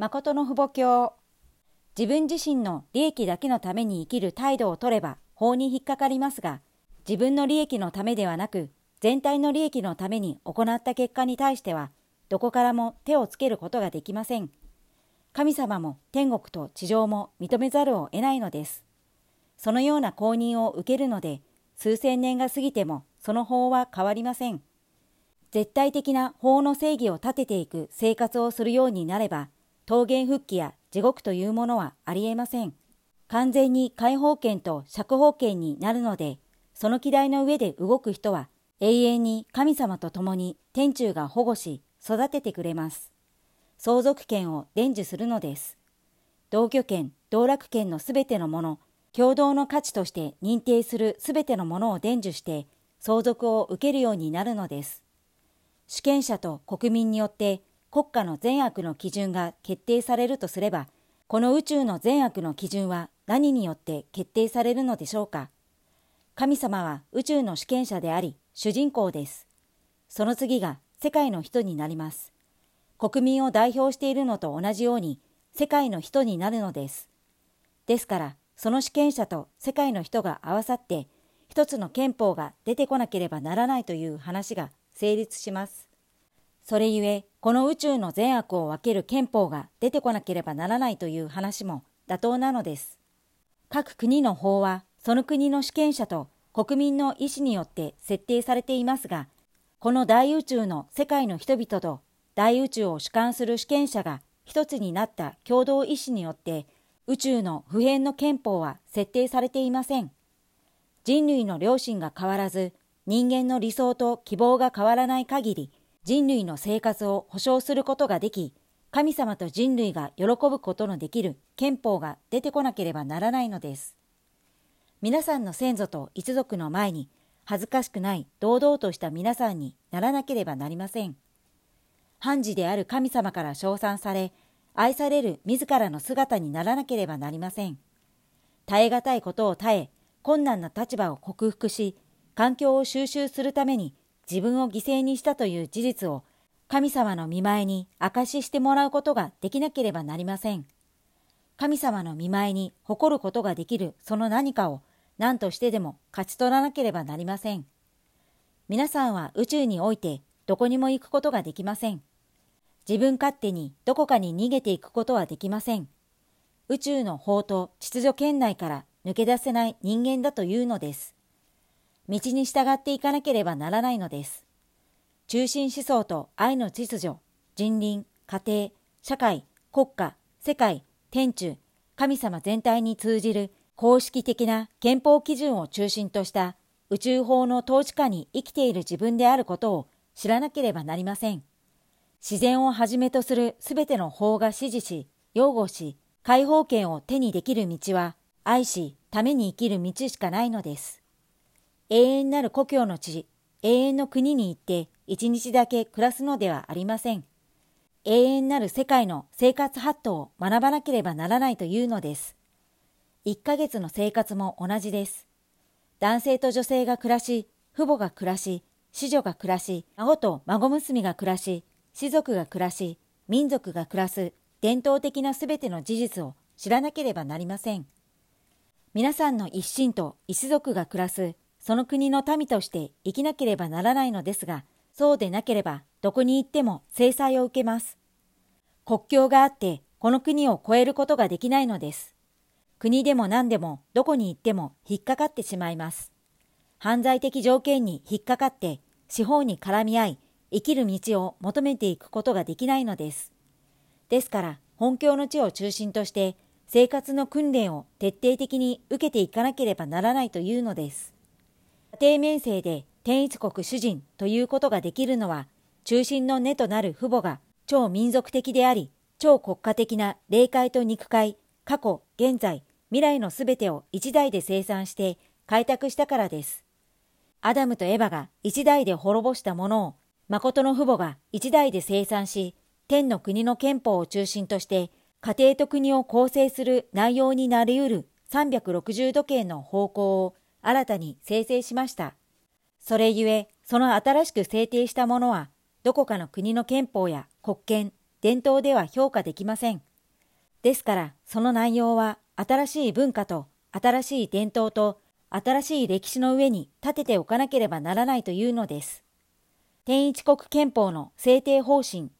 誠の父母教自分自身の利益だけのために生きる態度を取れば法に引っかかりますが、自分の利益のためではなく、全体の利益のために行った結果に対しては、どこからも手をつけることができません。神様も天国と地上も認めざるを得ないのです。そのような公認を受けるので、数千年が過ぎてもその法は変わりません。絶対的な法の正義を立てていく生活をするようになれば、桃源復帰や地獄というものはありえません。完全に解放権と釈放権になるので、その機台の上で動く人は永遠に神様と共に天中が保護し育ててくれます。相続権を伝授するのです。同居権、道楽権のすべてのもの、共同の価値として認定するすべてのものを伝授して相続を受けるようになるのです。主権者と国民によって国家の善悪の基準が決定されるとすれば、この宇宙の善悪の基準は何によって決定されるのでしょうか？神様は宇宙の主権者であり、主人公です。その次が世界の人になります。国民を代表しているのと同じように、世界の人になるのです。ですから、その主権者と世界の人が合わさって、一つの憲法が出てこなければならないという話が成立します。それゆえ、この宇宙の善悪を分ける憲法が出てこなければならないという話も妥当なのです。各国の法は、その国の主権者と国民の意思によって設定されていますが、この大宇宙の世界の人々と大宇宙を主管する主権者が一つになった共同意思によって宇宙の普遍の憲法は設定されていません。人類の良心が変わらず人間の理想と希望が変わらない限り人類の生活を保障することができ、神様と人類が喜ぶことのできる憲法が出てこなければならないのです。皆さんの先祖と一族の前に恥ずかしくない堂々とした皆さんにならなければなりません。判事である神様から称賛され、愛される自らの姿にならなければなりません。耐え難いことを耐え、困難な立場を克服し、環境を収集するために自分を犠牲にしたという事実を神様の見前に証ししてもらうことができなければなりません。神様の見前に誇ることができるその何かを何としてでも勝ち取らなければなりません。皆さんは宇宙においてどこにも行くことができません。自分勝手にどこかに逃げていくことはできません。宇宙の法と秩序圏内から抜け出せない人間だというのです。道に従っていかなければならないのです。中心思想と愛の秩序、人倫、家庭、社会、国家、世界、天中、神様全体に通じる公式的な憲法基準を中心とした宇宙法の統治下に生きている自分であることを知らなければなりません。自然をはじめとするすべての法が指示し、擁護し、解放権を手にできる道は、愛し、ために生きる道しかないのです。永遠なる故郷の地、永遠の国に行って一日だけ暮らすのではありません。永遠なる世界の生活ハットを学ばなければならないというのです。1ヶ月の生活も同じです。男性と女性が暮らし、父母が暮らし、子女が暮らし、孫と孫娘が暮らし、士族が暮らし、民族が暮らす伝統的なすべての事実を知らなければなりません。皆さんの一心と一族が暮らすその国の民として生きなければならないのですが、そうでなければどこに行っても制裁を受けます。国境があってこの国を越えることができないのです。国でも何でもどこに行っても引っかかってしまいます。犯罪的条件に引っかかって司法に絡み合い、生きる道を求めていくことができないのです。ですから本教の地を中心として生活の訓練を徹底的に受けていかなければならないというのです。家庭面生で天一国主人ということができるのは、中心の根となる父母が超民族的であり、超国家的な霊界と肉界、過去、現在、未来のすべてを一代で生産して開拓したからです。アダムとエバが一代で滅ぼしたものを、誠の父母が一代で生産し、天の国の憲法を中心として、家庭と国を構成する内容になり得る360度圏の方向を新たに生成しました。それゆえ、その新しく制定したものは、どこかの国の憲法や国権、伝統では評価できません。ですからその内容は新しい文化と新しい伝統と新しい歴史の上に立てておかなければならないというのです。天一国憲法の制定方針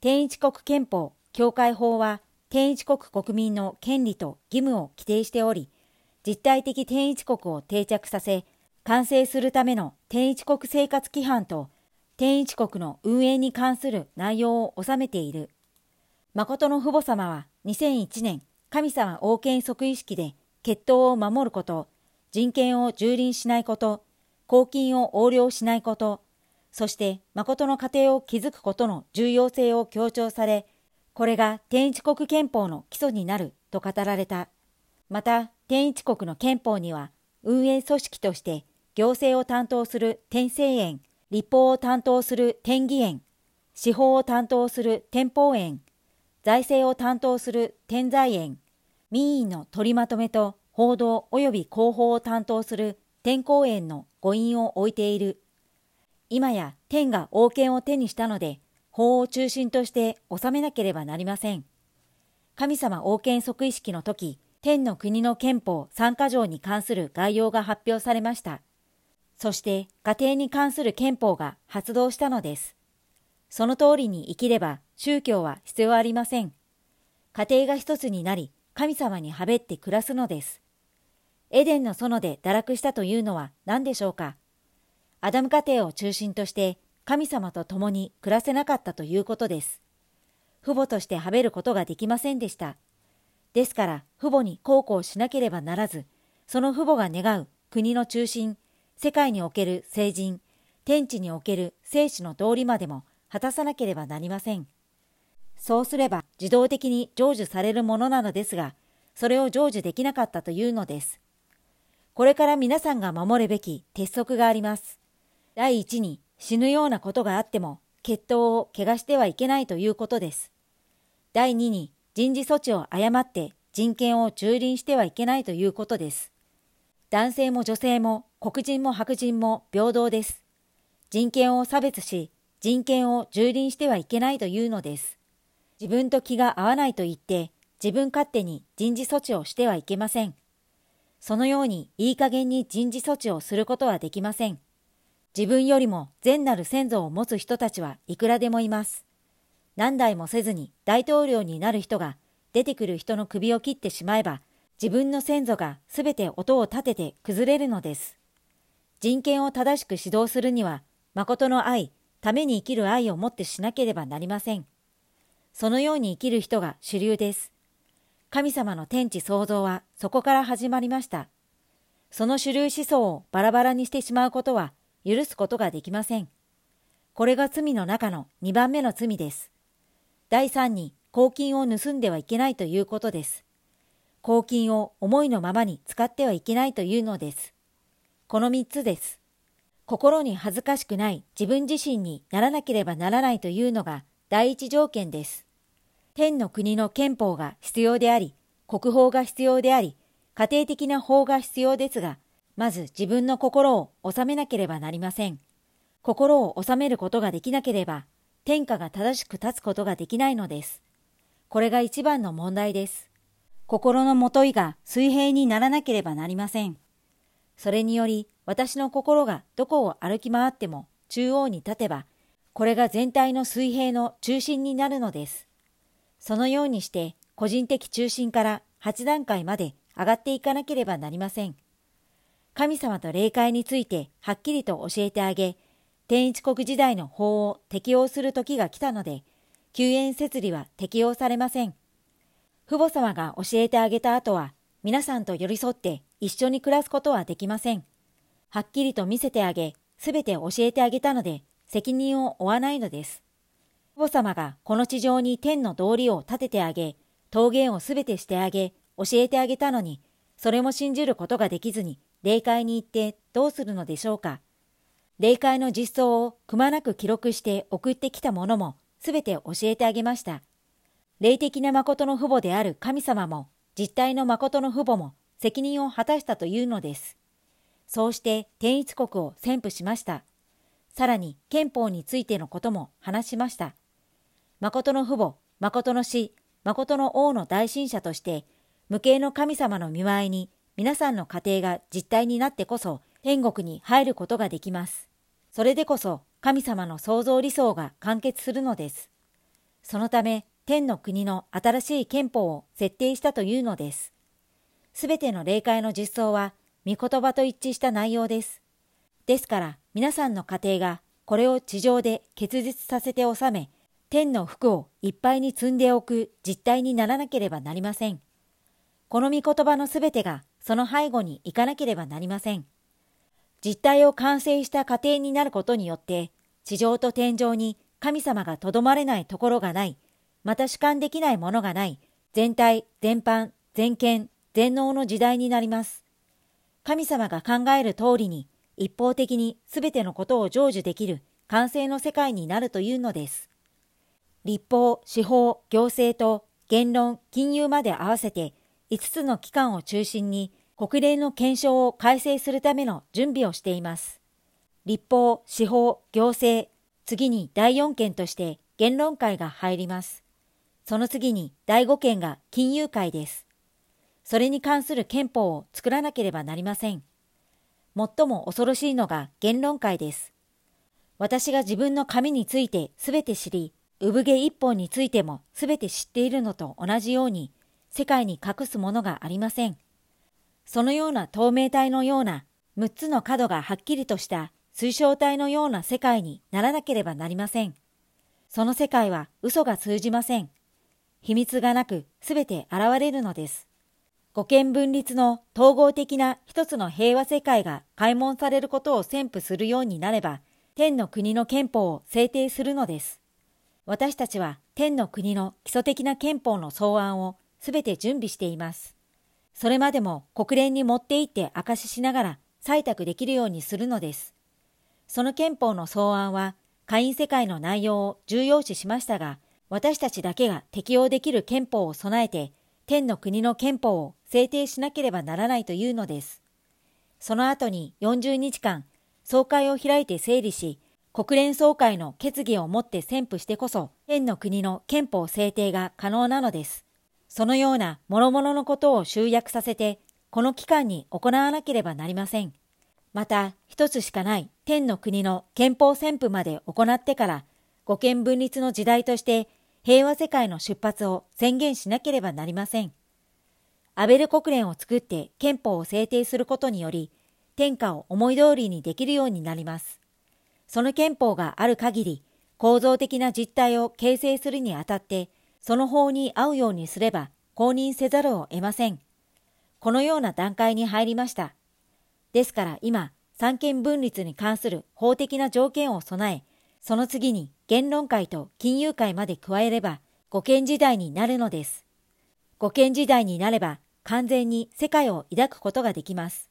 天一国憲法教会法は天一国国民の権利と義務を規定しており実体的天一国を定着させ完成するための天一国生活規範と天一国の運営に関する内容を収めている。誠の父母様は2001年神様王権即位式で血統を守ること、人権を蹂躙しないこと、公金を横領しないこと、そして誠の家庭を築くことの重要性を強調され、これが天一国憲法の基礎になると語られた。また、天一国の憲法には、運営組織として行政を担当する天政園、立法を担当する天義園、司法を担当する天保園、財政を担当する天財園、民意の取りまとめと報道及び広報を担当する天公園の誤印を置いている。今や天が王権を手にしたので、法を中心として治めなければなりません。神様王権即位式の時、天の国の憲法3か条に関する概要が発表されました。そして家庭に関する憲法が発動したのです。その通りに生きれば宗教は必要ありません。家庭が一つになり、神様にはべって暮らすのです。エデンの園で堕落したというのは何でしょうか？アダム家庭を中心として神様と共に暮らせなかったということです。父母としてはべることができませんでした。ですから父母に孝行しなければならず、その父母が願う国の中心、世界における聖人、天地における生死の道理までも果たさなければなりません。そうすれば自動的に成就されるものなのですが、それを成就できなかったというのです。これから皆さんが守るべき鉄則があります。第一に死ぬようなことがあっても、血統を怪我してはいけないということです。第二に人事措置を誤って人権を蹂躙してはいけないということです。男性も女性も黒人も白人も平等です。人権を差別し、人権を蹂躙してはいけないというのです。自分と気が合わないと言って自分勝手に人事措置をしてはいけません。そのようにいい加減に人事措置をすることはできません。自分よりも善なる先祖を持つ人たちはいくらでもいます。何代もせずに大統領になる人が出てくる人の首を切ってしまえば自分の先祖がすべて音を立てて崩れるのです。人権を正しく指導するには誠の愛、ために生きる愛をもってしなければなりません。そのように生きる人が主流です。神様の天地創造はそこから始まりました。その主流思想をバラバラにしてしまうことは許すことができません。これが罪の中の2番目の罪です。第3に公金を盗んではいけないということです。公金を思いのままに使ってはいけないというのです。この3つです。心に恥ずかしくない自分自身にならなければならないというのが第一条件です。天の国の憲法が必要であり、国法が必要であり、家庭的な法が必要ですが、まず自分の心を収めなければなりません。心を収めることができなければ、天下が正しく立つことができないのです。これが一番の問題です。心のもといが水平にならなければなりません。それにより、私の心がどこを歩き回っても中央に立てば、これが全体の水平の中心になるのです。そのようにして個人的中心から8段階まで上がっていかなければなりません。神様と霊界についてはっきりと教えてあげ、天一国時代の法を適用する時が来たので、救援設理は適用されません。父母様が教えてあげた後は、皆さんと寄り添って一緒に暮らすことはできません。はっきりと見せてあげ、すべて教えてあげたので、責任を負わないのです。父母様がこの地上に天の道理を立ててあげ、桃源をすべてしてあげ、教えてあげたのに、それも信じることができずに、霊界に行ってどうするのでしょうか。霊界の実相をくまなく記録して送ってきたものも、すべて教えてあげました。霊的な誠の父母である神様も、実体の誠の父母も責任を果たしたというのです。そうして天一国を宣布しました。さらに憲法についてのことも話しました。誠の父母、誠の死、誠の王の大神者として、無形の神様の見舞いに皆さんの家庭が実体になってこそ天国に入ることができます。それでこそ神様の創造理想が完結するのです。そのため天の国の新しい憲法を設定したというのです。すべての霊界の実相は御言葉と一致した内容です。ですから皆さんの家庭がこれを地上で結実させて収め、天の服をいっぱいに積んでおく実態にならなければなりません。この御言葉のすべてがその背後に行かなければなりません。実態を完成した過程になることによって、地上と天上に神様がとどまれないところがない、また主観できないものがない、全体、全般、全権、全能の時代になります。神様が考える通りに、一方的に全てのことを成就できる完成の世界になるというのです。立法、司法、行政と言論、金融まで合わせて5つの機関を中心に国連の検証を改正するための準備をしています。立法、司法、行政、次に第4件として言論会が入ります。その次に第5件が金融会です。それに関する憲法を作らなければなりません。最も恐ろしいのが言論会です。私が自分の紙についてすべて知り、産毛一本についてもすべて知っているのと同じように、世界に隠すものがありません。そのような透明体のような6つの角がはっきりとした水晶体のような世界にならなければなりません。その世界は嘘が通じません。秘密がなくすべて現れるのです。五権分立の統合的な一つの平和世界が開門されることを宣布するようになれば、天の国の憲法を制定するのです。私たちは天の国の基礎的な憲法の草案をすべて準備しています。それまでも国連に持って行って証ししながら採択できるようにするのです。その憲法の草案は、会員世界の内容を重要視しましたが、私たちだけが適用できる憲法を備えて、天の国の憲法を制定しなければならないというのです。その後に40日間、総会を開いて整理し、国連総会の決議をもって宣布してこそ、天の国の憲法制定が可能なのです。そのような諸々のことを集約させて、この期間に行わなければなりません。また、一つしかない天の国の憲法宣布まで行ってから、五権分立の時代として平和世界の出発を宣言しなければなりません。アベル国連を作って憲法を制定することにより、天下を思い通りにできるようになります。その憲法がある限り、構造的な実態を形成するにあたって、その法に合うようにすれば公認せざるを得ません。このような段階に入りました。ですから今、三権分立に関する法的な条件を備え、その次に言論会と金融会まで加えれば、五権時代になるのです。五権時代になれば、完全に世界を抱くことができます。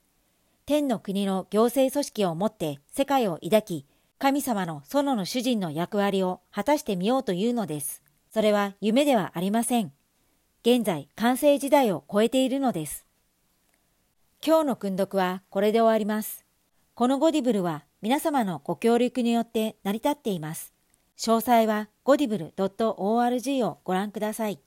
天の国の行政組織をもって世界を抱き、神様の園の主人の役割を果たしてみようというのです。それは夢ではありません。現在、完成時代を超えているのです。今日の訓読はこれで終わります。このゴディブルは皆様のご協力によって成り立っています。詳細はゴディブル .org をご覧ください。